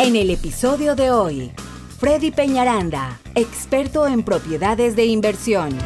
En el episodio de hoy, Freddy Peñaranda, experto en propiedades de inversión.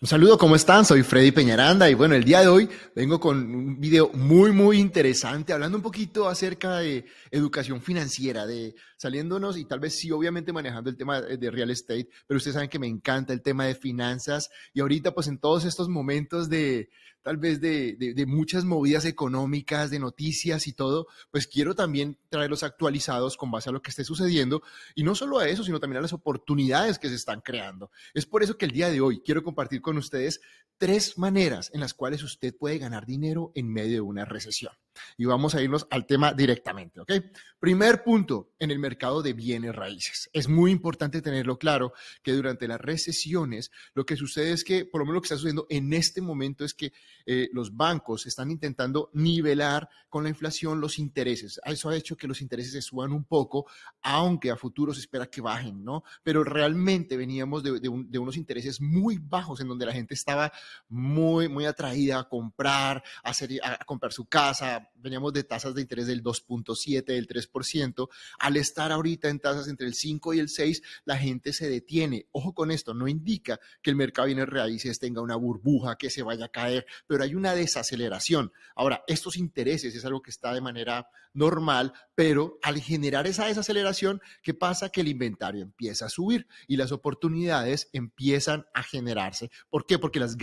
Un saludo, ¿cómo están? Soy Freddy Peñaranda y bueno, el día de hoy vengo con un video muy, muy interesante hablando un poquito acerca de educación financiera, de saliéndonos y tal vez sí, obviamente manejando el tema de real estate, pero ustedes saben que me encanta el tema de finanzas y ahorita pues en todos estos momentos de tal vez de, de, muchas movidas económicas, de noticias y todo, pues quiero también traerlos actualizados con base a lo que esté sucediendo y no solo a eso, sino también a las oportunidades que se están creando. Es por eso que el día de hoy quiero compartir con ustedes tres maneras en las cuales usted puede ganar dinero en medio de una recesión. Y vamos a irnos al tema directamente, ¿ok? Primer punto, en el mercado de bienes raíces. Es muy importante tenerlo claro que durante las recesiones lo que sucede es que, por lo menos lo que está sucediendo en este momento es que eh, los bancos están intentando nivelar con la inflación los intereses. Eso ha hecho que los intereses se suban un poco, aunque a futuro se espera que bajen, ¿no? Pero realmente veníamos de, unos intereses muy bajos en donde la gente estaba muy, muy atraída a comprar, a, hacer, a comprar su casa. Veníamos de tasas de interés del 2.7, del 3%. Al estar ahorita en tasas entre el 5 y el 6, la gente se detiene. Ojo con esto, no indica que el mercado de bienes raíces tenga una burbuja, que se vaya a caer, pero hay una desaceleración. Ahora, estos intereses es algo que está de manera normal, pero al generar esa desaceleración, ¿qué pasa? Que el inventario empieza a subir y las oportunidades empiezan a generarse. ¿Por qué? Porque las,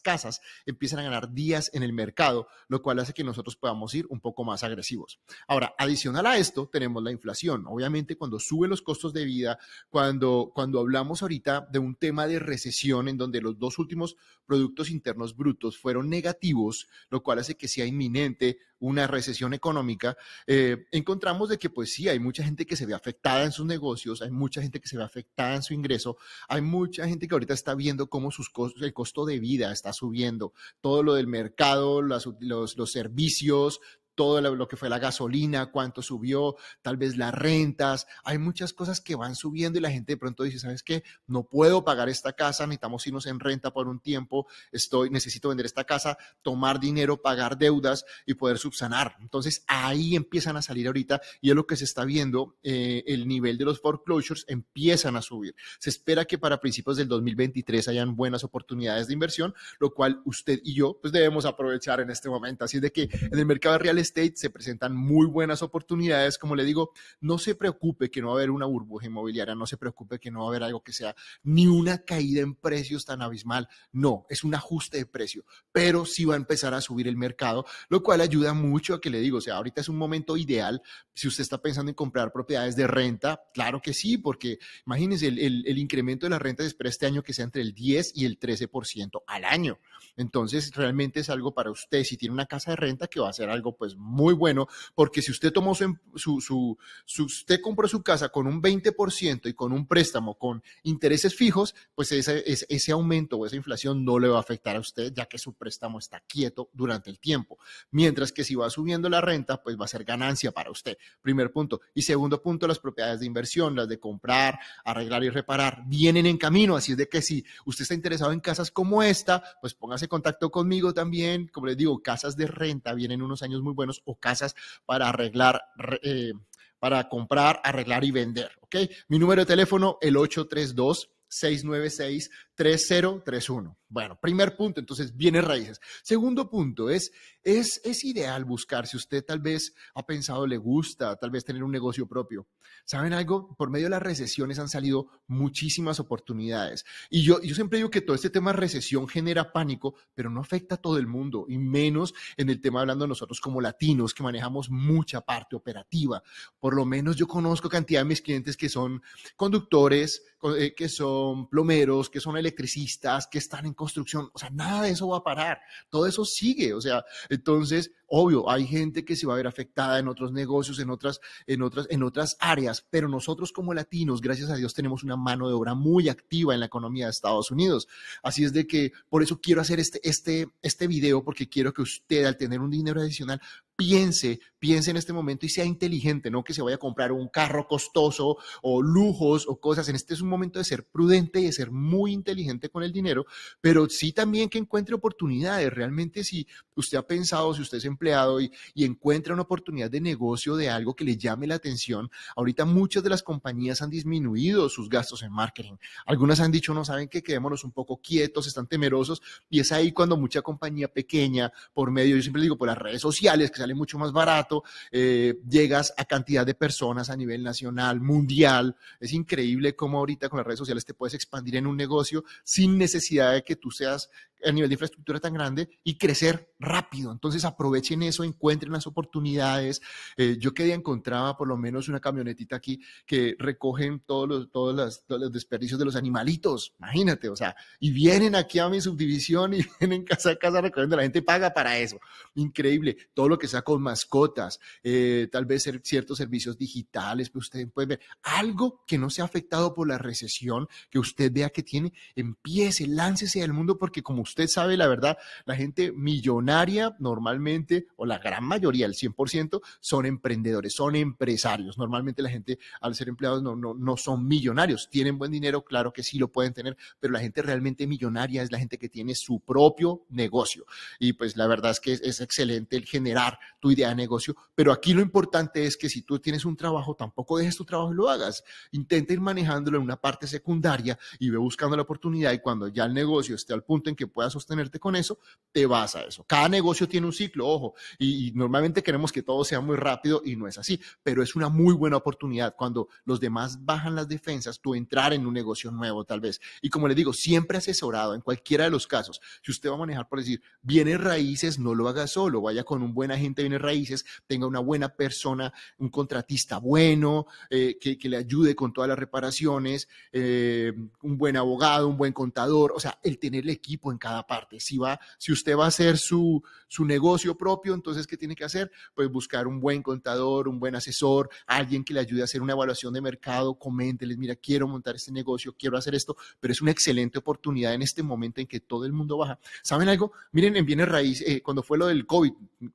casas empiezan a ganar días en el mercado, lo cual hace que nosotros podamos ir un poco más agresivos. Ahora, adicional a esto, tenemos la inflación. Obviamente, cuando suben los costos de vida, cuando, cuando hablamos ahorita de un tema de recesión en donde los dos últimos productos internos brutos fueron negativos, lo cual hace que sea inminente una recesión económica, eh, encontramos de que pues sí, hay mucha gente que se ve afectada en sus negocios, hay mucha gente que se ve afectada en su ingreso, hay mucha gente que ahorita está viendo cómo sus costos, el costo de vida está subiendo, todo lo del mercado, los, los servicios, todo lo que fue la gasolina, cuánto subió, tal vez las rentas, hay muchas cosas que van subiendo y la gente de pronto dice, ¿sabes qué? No puedo pagar esta casa, necesitamos irnos en renta por un tiempo, estoy, necesito vender esta casa, tomar dinero, pagar deudas y poder subsanar. Entonces ahí empiezan a salir ahorita y es lo que se está viendo, eh, el nivel de los foreclosures empiezan a subir. Se espera que para principios del 2023 hayan buenas oportunidades de inversión, lo cual usted y yo pues debemos aprovechar en este momento. Así es de que en el mercado real estate se presentan muy buenas oportunidades. Como le digo, no se preocupe que no va a haber una burbuja inmobiliaria, no se preocupe que no va a haber algo que sea ni una caída en precios tan abismal. No, es un ajuste de precio, pero sí va a empezar a subir el mercado, lo cual ayuda mucho a que le digo, o sea, ahorita es un momento ideal. Si usted está pensando en comprar propiedades de renta, claro que sí, porque imagínense, el, el, incremento de las rentas espera este año que sea entre el 10 y el 13% al año. Entonces, realmente es algo para usted, si tiene una casa de renta, que va a ser algo pues muy bueno, porque si usted tomó su, su, su, usted compró su casa con un 20% y con un préstamo con intereses fijos, pues ese, ese aumento o esa inflación no le va a afectar a usted, ya que su préstamo está quieto durante el tiempo. Mientras que si va subiendo la renta, pues va a ser ganancia para usted. Primer punto. Y segundo punto, las propiedades de inversión, las de comprar, arreglar y reparar, vienen en camino. Así es de que si usted está interesado en casas como esta, pues póngase en contacto conmigo también. Como les digo, casas de renta vienen unos años muy buenos o casas para arreglar, eh, para comprar, arreglar y vender. ¿Ok? Mi número de teléfono, el 832 696 3031. Bueno, primer punto, entonces, bienes raíces. Segundo punto es, es, es ideal buscar, si usted tal vez ha pensado, le gusta, tal vez tener un negocio propio. ¿Saben algo? Por medio de las recesiones han salido muchísimas oportunidades. Y yo, yo siempre digo que todo este tema de recesión genera pánico, pero no afecta a todo el mundo, y menos en el tema hablando nosotros como latinos, que manejamos mucha parte operativa. Por lo menos yo conozco cantidad de mis clientes que son conductores, eh, que son plomeros, que son electricistas, que están en construcción, o sea, nada de eso va a parar, todo eso sigue, o sea, entonces, obvio, hay gente que se va a ver afectada en otros negocios, en otras, en otras, en otras áreas, pero nosotros como latinos, gracias a Dios, tenemos una mano de obra muy activa en la economía de Estados Unidos. Así es de que por eso quiero hacer este, este, este video, porque quiero que usted, al tener un dinero adicional, piense, piense en este momento y sea inteligente, no que se vaya a comprar un carro costoso o lujos o cosas. En este es un momento de ser prudente y de ser muy inteligente con el dinero, pero sí también que encuentre oportunidades. Realmente si usted ha pensado, si usted es empleado y, encuentra una oportunidad de negocio de algo que le llame la atención, ahorita muchas de las compañías han disminuido sus gastos en marketing. Algunas han dicho, no saben que quedémonos un poco quietos, están temerosos y es ahí cuando mucha compañía pequeña, por medio, yo siempre digo, por las redes sociales, que sale mucho más barato, eh, llegas a cantidad de personas a nivel nacional, mundial. Es increíble cómo ahorita con las redes sociales te puedes expandir en un negocio sin necesidad de que tú seas a nivel de infraestructura tan grande y crecer rápido. Entonces aprovechen eso, encuentren las oportunidades. Eh, yo que día encontraba por lo menos una camionetita aquí que recogen todos los, todos, todos los desperdicios de los animalitos, imagínate, o sea, y vienen aquí a mi subdivisión y vienen casa a casa recogiendo, la gente paga para eso. Increíble, todo lo que sea con mascotas, eh, tal vez ciertos servicios digitales, pero ustedes pueden ver algo que no sea afectado por la recesión, que usted vea que tiene, empiece, láncese al mundo porque como usted sabe, la verdad, la gente millonaria normalmente, o la gran mayoría, el 100%, son emprendedores, son empresarios. Normalmente la gente al ser empleados no, no, no son millonarios. Tienen buen dinero, claro que sí lo pueden tener, pero la gente realmente millonaria es la gente que tiene su propio negocio. Y pues la verdad es que es, es excelente el generar tu idea de negocio, pero aquí lo importante es que si tú tienes un trabajo, tampoco dejes tu trabajo y lo hagas. Intenta ir manejándolo en una parte secundaria y ve buscando la oportunidad y cuando ya el negocio esté al punto en que puedas sostenerte con eso, te vas a eso. Cada negocio tiene un ciclo, ojo, y, normalmente queremos que todo sea muy rápido y no es así, pero es una muy buena oportunidad cuando los demás bajan las defensas, tú entrar en un negocio nuevo tal vez. Y como le digo, siempre asesorado en cualquiera de los casos. Si usted va a manejar, por decir, bienes raíces, no lo haga solo, vaya con un buen agente bienes raíces, tenga una buena persona, un contratista bueno, eh, que, que, le ayude con todas las reparaciones, eh, un buen abogado, un buen contador, o sea, el tener el equipo en cada parte. Si, va, si usted va a hacer su, su negocio propio, entonces, ¿qué tiene que hacer? Pues buscar un buen contador, un buen asesor, alguien que le ayude a hacer una evaluación de mercado, coménteles, mira, quiero montar este negocio, quiero hacer esto, pero es una excelente oportunidad en este momento en que todo el mundo baja. ¿Saben algo? Miren, en bienes raíz, eh, cuando fue lo del COVID,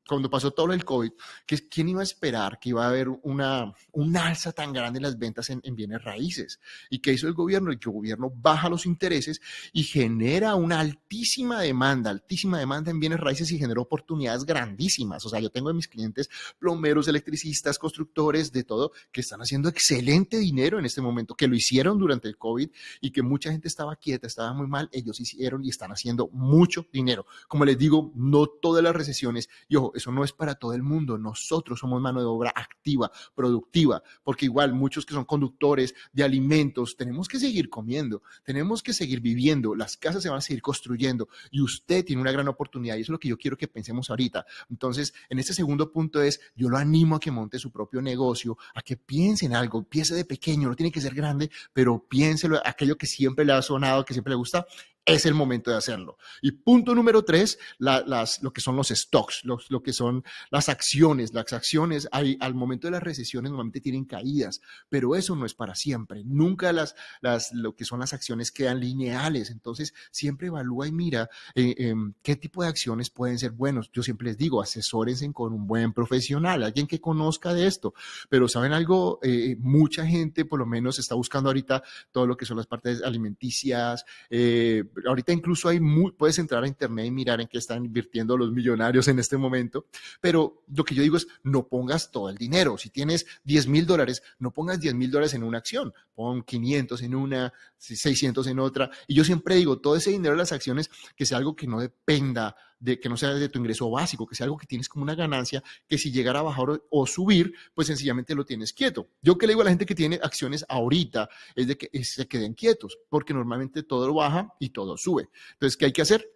cuando pasó todo lo del COVID, que, ¿quién iba a esperar que iba a haber una, una alza tan grande en las ventas en, en bienes raíces? ¿Y qué hizo el gobierno? El que el gobierno baja los intereses y genera una altísima demanda, altísima demanda en bienes raíces y generó oportunidades grandísimas. O sea, yo tengo de mis clientes plomeros, electricistas, constructores, de todo, que están haciendo excelente dinero en este momento, que lo hicieron durante el COVID y que mucha gente estaba quieta, estaba muy mal, ellos hicieron y están haciendo mucho dinero. Como les digo, no todas las recesiones, y ojo, eso no es para todo el mundo, nosotros somos mano de obra activa, productiva, porque igual muchos que son conductores de alimentos, tenemos que seguir comiendo, tenemos que seguir viviendo, las casas se van a seguir construyendo y usted tiene una gran oportunidad y es lo que yo quiero que pensemos ahorita. Entonces, en este segundo punto es, yo lo animo a que monte su propio negocio, a que piense en algo, piense de pequeño, no tiene que ser grande, pero piénselo, aquello que siempre le ha sonado, que siempre le gusta, es el momento de hacerlo. Y punto número tres, la, las, lo que son los stocks, los, lo que son las acciones. Las acciones hay, al momento de las recesiones normalmente tienen caídas, pero eso no es para siempre. Nunca las, las, lo que son las acciones quedan lineales. Entonces, siempre evalúa y mira eh, eh, qué tipo de acciones pueden ser buenos. Yo siempre les digo, asesórense con un buen profesional, alguien que conozca de esto. Pero saben algo, eh, mucha gente por lo menos está buscando ahorita todo lo que son las partes alimenticias, eh, ahorita incluso hay muy, puedes entrar a internet y mirar en qué están invirtiendo los millonarios en este momento, pero lo que yo digo es no pongas todo el dinero. Si tienes 10 mil dólares, no pongas 10 mil dólares en una acción, pon 500 en una, 600 en otra. Y yo siempre digo, todo ese dinero de las acciones, que sea algo que no dependa de que no sea de tu ingreso básico, que sea algo que tienes como una ganancia, que si llegara a bajar o, subir, pues sencillamente lo tienes quieto. Yo que le digo a la gente que tiene acciones ahorita es de que se queden quietos, porque normalmente todo baja y todo sube. Entonces, ¿qué hay que hacer?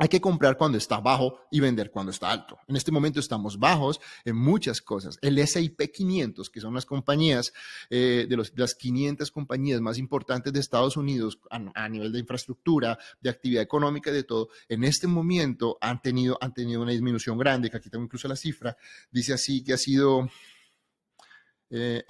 Hay que comprar cuando está bajo y vender cuando está alto. En este momento estamos bajos en muchas cosas. El SIP 500, que son las compañías, eh, de, las 500 compañías más importantes de Estados Unidos a, a, nivel de infraestructura, de actividad económica y de todo, en este momento han tenido, han tenido una disminución grande, que aquí tengo incluso la cifra, dice así que ha sido eh,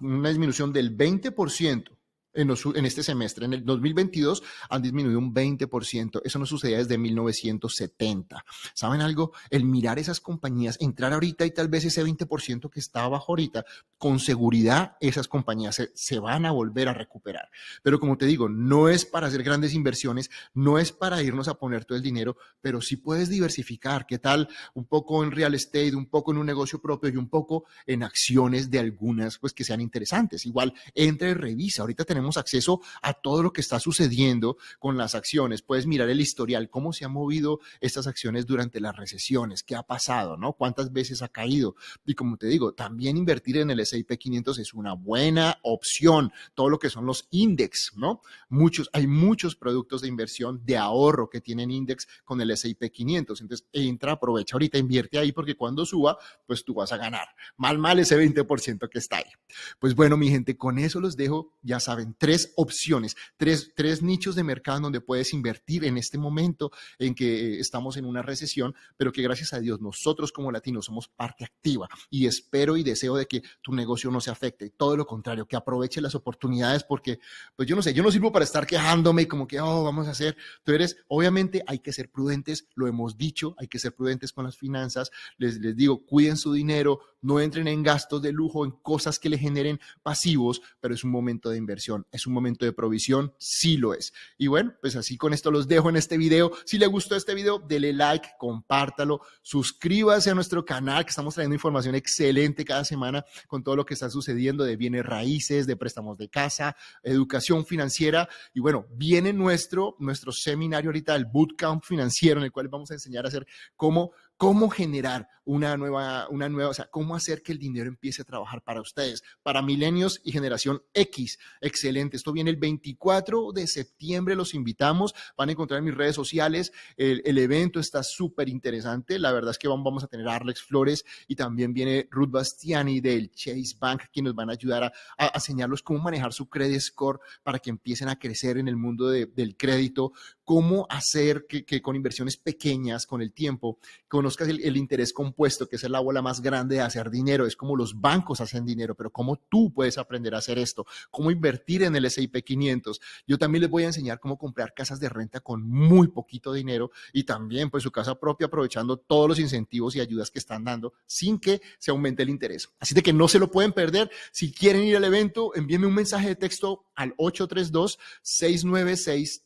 una disminución del 20% en, en, este semestre. En el 2022 han disminuido un 20%. Eso no sucedía desde 1970. ¿Saben algo? El mirar esas compañías, entrar ahorita y tal vez ese 20% que está abajo ahorita, con seguridad esas compañías se, se, van a volver a recuperar. Pero como te digo, no es para hacer grandes inversiones, no es para irnos a poner todo el dinero, pero sí puedes diversificar. ¿Qué tal? Un poco en real estate, un poco en un negocio propio y un poco en acciones de algunas, pues que sean interesantes. Igual, entre y revisa. Ahorita tenemos acceso a todo lo que está sucediendo con las acciones. Puedes mirar el historial, cómo se han movido estas acciones durante las recesiones, qué ha pasado, ¿no? Cuántas veces ha caído. Y como te digo, también invertir en el S&P 500 es una buena opción. Todo lo que son los index, ¿no? Muchos, hay muchos productos de inversión de ahorro que tienen index con el S&P 500. Entonces, entra, aprovecha ahorita, invierte ahí porque cuando suba, pues tú vas a ganar. Mal, mal ese 20% que está ahí. Pues bueno, mi gente, con eso los dejo. Ya saben, tres opciones, tres, tres nichos de mercado donde puedes invertir en este momento en que estamos en una recesión, pero que gracias a Dios nosotros como latinos somos parte activa. Y espero y deseo de que tu negocio no se afecte, todo lo contrario, que aproveche las oportunidades porque, pues yo no sé, yo no sirvo para estar quejándome y como que, oh, vamos a hacer, tú eres, obviamente hay que ser prudentes, lo hemos dicho, hay que ser prudentes con las finanzas, les, les digo, cuiden su dinero, no entren en gastos de lujo, en cosas que le generen pasivos, pero es un momento de inversión, es un momento de provisión, sí lo es. Y bueno, pues así con esto los dejo en este video. Si le gustó este video, dele like, compártalo, suscríbase a nuestro canal, que estamos trayendo información excelente cada semana con todo lo que está sucediendo de bienes raíces, de préstamos de casa, educación financiera. Y bueno, viene nuestro, nuestro seminario ahorita, el Bootcamp financiero, en el cual vamos a enseñar a hacer cómo cómo generar una nueva, una nueva, o sea, cómo hacer que el dinero empiece a trabajar para ustedes, para milenios y generación X. Excelente. Esto viene el 24 de septiembre, los invitamos. Van a encontrar en mis redes sociales. El, evento está súper interesante. La verdad es que vamos a tener a Arlex Flores y también viene Ruth Bastiani del Chase Bank, quienes nos van a ayudar a, a, enseñarlos cómo manejar su credit score para que empiecen a crecer en el mundo del crédito, cómo hacer que, con inversiones pequeñas, con el tiempo, conozcas el, interés compuesto, que es la bola más grande de hacer dinero, es como los bancos hacen dinero, pero cómo tú puedes aprender a hacer esto, cómo invertir en el S&P 500. Yo también les voy a enseñar cómo comprar casas de renta con muy poquito dinero y también pues su casa propia aprovechando todos los incentivos y ayudas que están dando sin que se aumente el interés. Así de que no se lo pueden perder. Si quieren ir al evento, envíenme un mensaje de texto al 832 696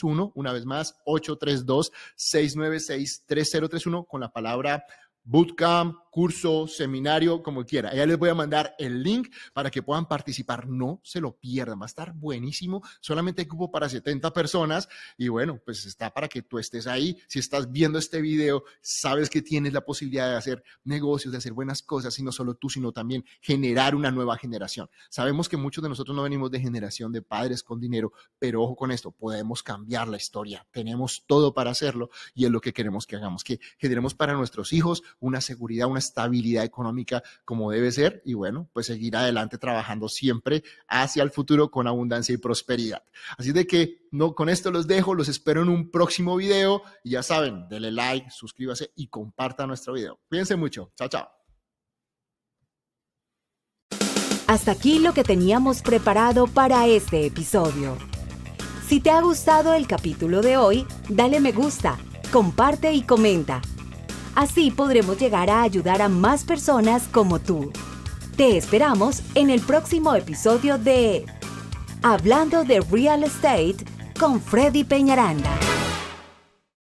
3031, una vez más, 832-696-3031 con la palabra bootcamp curso, seminario, como quiera. Ya les voy a mandar el link para que puedan participar. No se lo pierdan, va a estar buenísimo. Solamente cupo para 70 personas y bueno, pues está para que tú estés ahí. Si estás viendo este video, sabes que tienes la posibilidad de hacer negocios, de hacer buenas cosas y no solo tú, sino también generar una nueva generación. Sabemos que muchos de nosotros no venimos de generación de padres con dinero, pero ojo con esto, podemos cambiar la historia. Tenemos todo para hacerlo y es lo que queremos que hagamos, que generemos para nuestros hijos una seguridad, una estabilidad económica como debe ser y bueno, pues seguir adelante trabajando siempre hacia el futuro con abundancia y prosperidad. Así de que no, con esto los dejo, los espero en un próximo video y ya saben, denle like, suscríbase y comparta nuestro video. Cuídense mucho. Chao, chao. Hasta aquí lo que teníamos preparado para este episodio. Si te ha gustado el capítulo de hoy, dale me gusta, comparte y comenta. Así podremos llegar a ayudar a más personas como tú. Te esperamos en el próximo episodio de Hablando de Real Estate con Freddy Peñaranda.